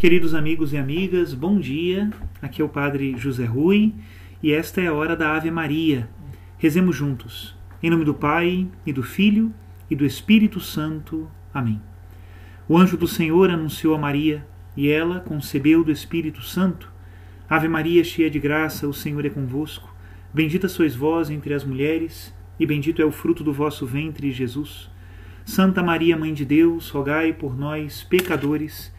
Queridos amigos e amigas, bom dia. Aqui é o Padre José Rui e esta é a hora da Ave Maria. Rezemos juntos. Em nome do Pai e do Filho e do Espírito Santo. Amém. O anjo do Senhor anunciou a Maria e ela concebeu do Espírito Santo. Ave Maria, cheia de graça, o Senhor é convosco. Bendita sois vós entre as mulheres e bendito é o fruto do vosso ventre, Jesus. Santa Maria, Mãe de Deus, rogai por nós, pecadores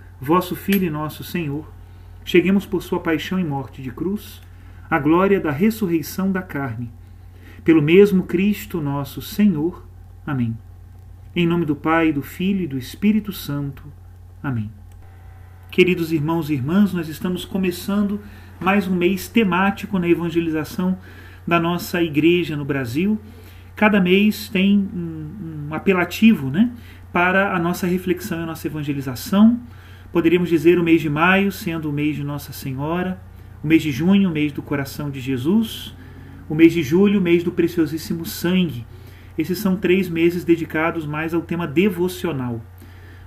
vosso Filho e nosso Senhor, cheguemos por sua paixão e morte de cruz, à glória da ressurreição da carne. Pelo mesmo Cristo nosso Senhor. Amém. Em nome do Pai, do Filho e do Espírito Santo. Amém. Queridos irmãos e irmãs, nós estamos começando mais um mês temático na evangelização da nossa igreja no Brasil. Cada mês tem um, um apelativo né, para a nossa reflexão e a nossa evangelização. Poderíamos dizer o mês de maio sendo o mês de Nossa Senhora, o mês de junho, o mês do coração de Jesus, o mês de julho, o mês do preciosíssimo sangue. Esses são três meses dedicados mais ao tema devocional.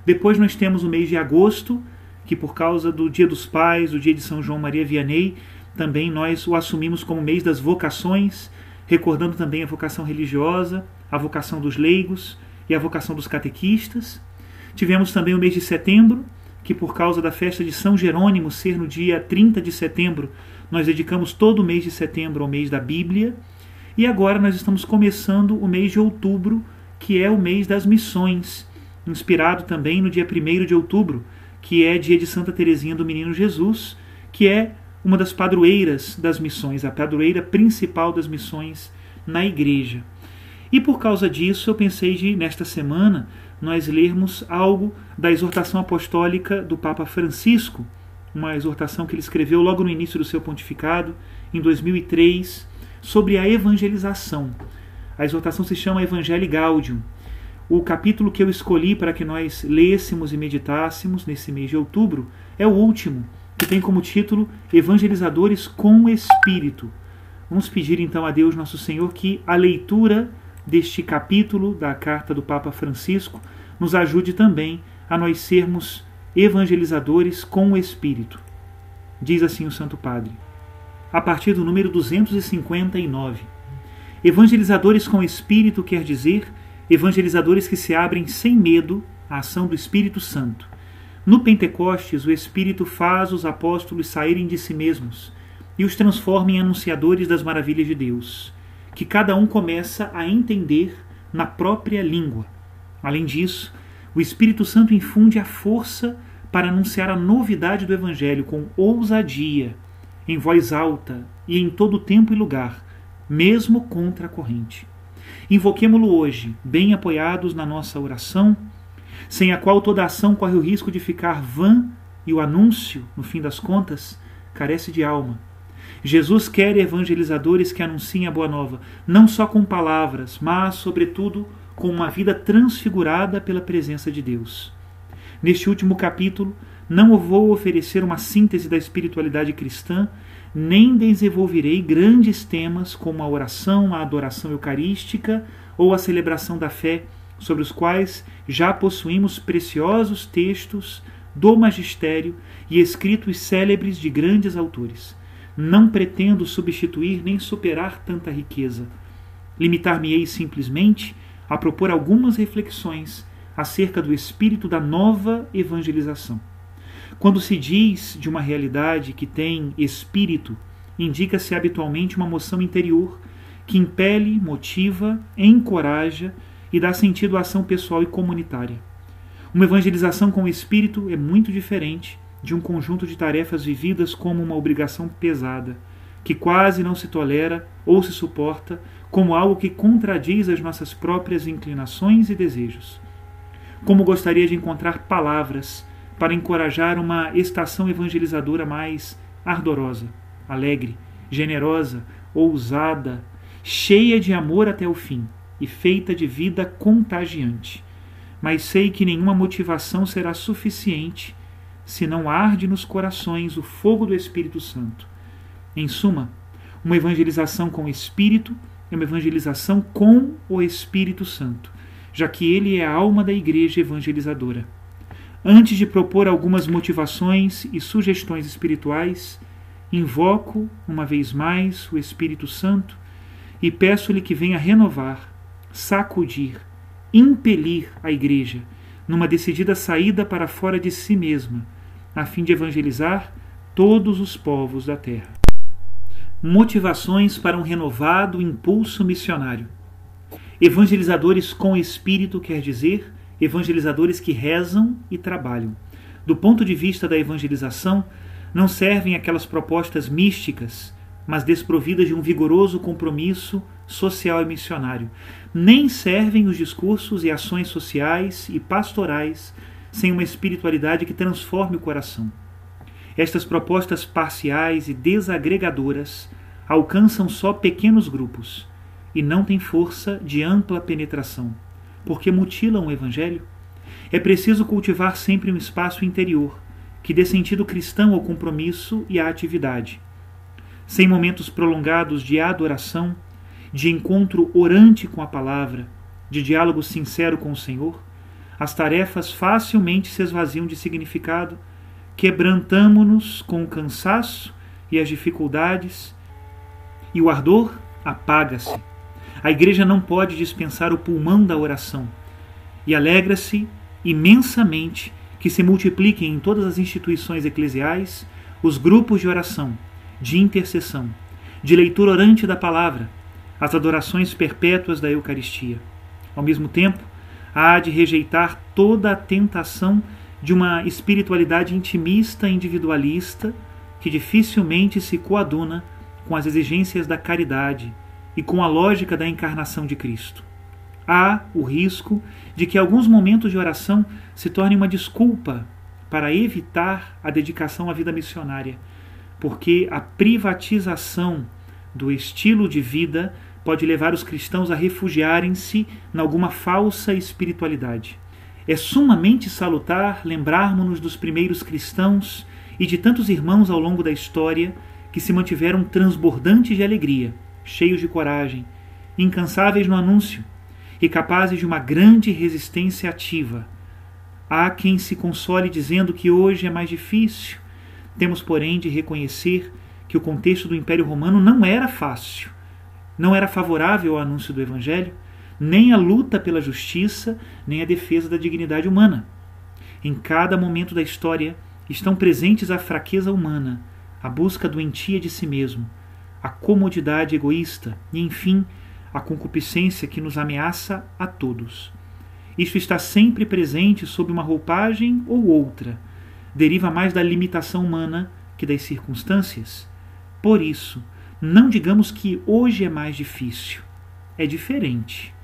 Depois nós temos o mês de agosto, que por causa do Dia dos Pais, o dia de São João Maria Vianney, também nós o assumimos como mês das vocações, recordando também a vocação religiosa, a vocação dos leigos e a vocação dos catequistas. Tivemos também o mês de setembro, que por causa da festa de São Jerônimo ser no dia 30 de setembro, nós dedicamos todo o mês de setembro ao mês da Bíblia. E agora nós estamos começando o mês de outubro, que é o mês das missões, inspirado também no dia 1 de outubro, que é dia de Santa Teresinha do Menino Jesus, que é uma das padroeiras das missões, a padroeira principal das missões na igreja. E por causa disso, eu pensei de, nesta semana, nós lermos algo da exortação apostólica do Papa Francisco, uma exortação que ele escreveu logo no início do seu pontificado, em 2003, sobre a evangelização. A exortação se chama Evangelii Gaudium. O capítulo que eu escolhi para que nós lêssemos e meditássemos nesse mês de outubro é o último, que tem como título Evangelizadores com Espírito. Vamos pedir então a Deus Nosso Senhor que a leitura deste capítulo da carta do Papa Francisco nos ajude também a nós sermos evangelizadores com o Espírito. Diz assim o Santo Padre, a partir do número 259. Evangelizadores com Espírito quer dizer evangelizadores que se abrem sem medo à ação do Espírito Santo. No Pentecostes, o Espírito faz os apóstolos saírem de si mesmos e os transforma em anunciadores das maravilhas de Deus, que cada um começa a entender na própria língua. Além disso, o Espírito Santo infunde a força para anunciar a novidade do Evangelho com ousadia, em voz alta e em todo tempo e lugar, mesmo contra a corrente. Invoquemo-lo hoje, bem apoiados na nossa oração, sem a qual toda ação corre o risco de ficar vã e o anúncio, no fim das contas, carece de alma. Jesus quer evangelizadores que anunciem a boa nova, não só com palavras, mas, sobretudo, com uma vida transfigurada pela presença de Deus. Neste último capítulo, não vou oferecer uma síntese da espiritualidade cristã, nem desenvolverei grandes temas como a oração, a adoração eucarística ou a celebração da fé, sobre os quais já possuímos preciosos textos do magistério e escritos célebres de grandes autores. Não pretendo substituir nem superar tanta riqueza. Limitar-me-ei simplesmente a propor algumas reflexões acerca do espírito da nova evangelização. Quando se diz de uma realidade que tem espírito, indica-se habitualmente uma moção interior que impele, motiva, encoraja e dá sentido à ação pessoal e comunitária. Uma evangelização com espírito é muito diferente de um conjunto de tarefas vividas como uma obrigação pesada, que quase não se tolera ou se suporta como algo que contradiz as nossas próprias inclinações e desejos. Como gostaria de encontrar palavras para encorajar uma estação evangelizadora mais ardorosa, alegre, generosa, ousada, cheia de amor até o fim e feita de vida contagiante. Mas sei que nenhuma motivação será suficiente se não arde nos corações o fogo do Espírito Santo. Em suma, uma evangelização com o Espírito é uma evangelização com o Espírito Santo, já que ele é a alma da igreja evangelizadora. Antes de propor algumas motivações e sugestões espirituais, invoco uma vez mais o Espírito Santo e peço-lhe que venha renovar, sacudir, impelir a igreja numa decidida saída para fora de si mesma, a fim de evangelizar todos os povos da terra. Motivações para um renovado impulso missionário. Evangelizadores com espírito quer dizer evangelizadores que rezam e trabalham. Do ponto de vista da evangelização, não servem aquelas propostas místicas, mas desprovidas de um vigoroso compromisso social e missionário. Nem servem os discursos e ações sociais e pastorais sem uma espiritualidade que transforme o coração. Estas propostas parciais e desagregadoras alcançam só pequenos grupos e não têm força de ampla penetração, porque mutilam o Evangelho. É preciso cultivar sempre um espaço interior que dê sentido cristão ao compromisso e à atividade. Sem momentos prolongados de adoração, de encontro orante com a palavra, de diálogo sincero com o Senhor, as tarefas facilmente se esvaziam de significado, quebrantamo-nos com o cansaço e as dificuldades, e o ardor apaga-se. A igreja não pode dispensar o pulmão da oração, e alegra-se imensamente que se multipliquem em todas as instituições eclesiais os grupos de oração, de intercessão, de leitura orante da palavra, as adorações perpétuas da Eucaristia. Ao mesmo tempo, há de rejeitar toda a tentação de uma espiritualidade intimista individualista que dificilmente se coaduna com as exigências da caridade e com a lógica da encarnação de Cristo. Há o risco de que alguns momentos de oração se tornem uma desculpa para evitar a dedicação à vida missionária, porque a privatização do estilo de vida pode levar os cristãos a refugiarem-se em alguma falsa espiritualidade. É sumamente salutar lembrarmos-nos dos primeiros cristãos e de tantos irmãos ao longo da história que se mantiveram transbordantes de alegria, cheios de coragem, incansáveis no anúncio e capazes de uma grande resistência ativa. Há quem se console dizendo que hoje é mais difícil. Temos, porém, de reconhecer que o contexto do Império Romano não era fácil não era favorável ao anúncio do Evangelho, nem a luta pela justiça, nem a defesa da dignidade humana. Em cada momento da história estão presentes a fraqueza humana, a busca doentia de si mesmo, a comodidade egoísta e, enfim, a concupiscência que nos ameaça a todos. Isto está sempre presente sob uma roupagem ou outra, deriva mais da limitação humana que das circunstâncias. Por isso, não digamos que hoje é mais difícil. É diferente.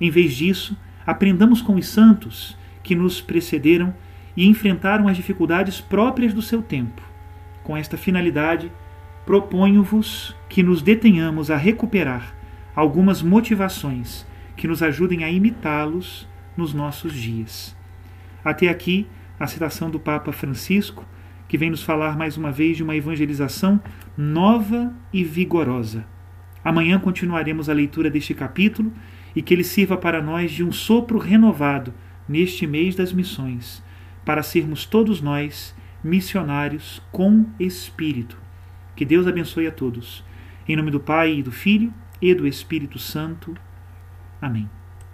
Em vez disso, aprendamos com os santos que nos precederam e enfrentaram as dificuldades próprias do seu tempo. Com esta finalidade, proponho-vos que nos detenhamos a recuperar algumas motivações que nos ajudem a imitá-los nos nossos dias. Até aqui, a citação do Papa Francisco que vem nos falar mais uma vez de uma evangelização nova e vigorosa. Amanhã continuaremos a leitura deste capítulo e que ele sirva para nós de um sopro renovado neste mês das missões, para sermos todos nós missionários com espírito. Que Deus abençoe a todos. Em nome do Pai e do Filho e do Espírito Santo. Amém.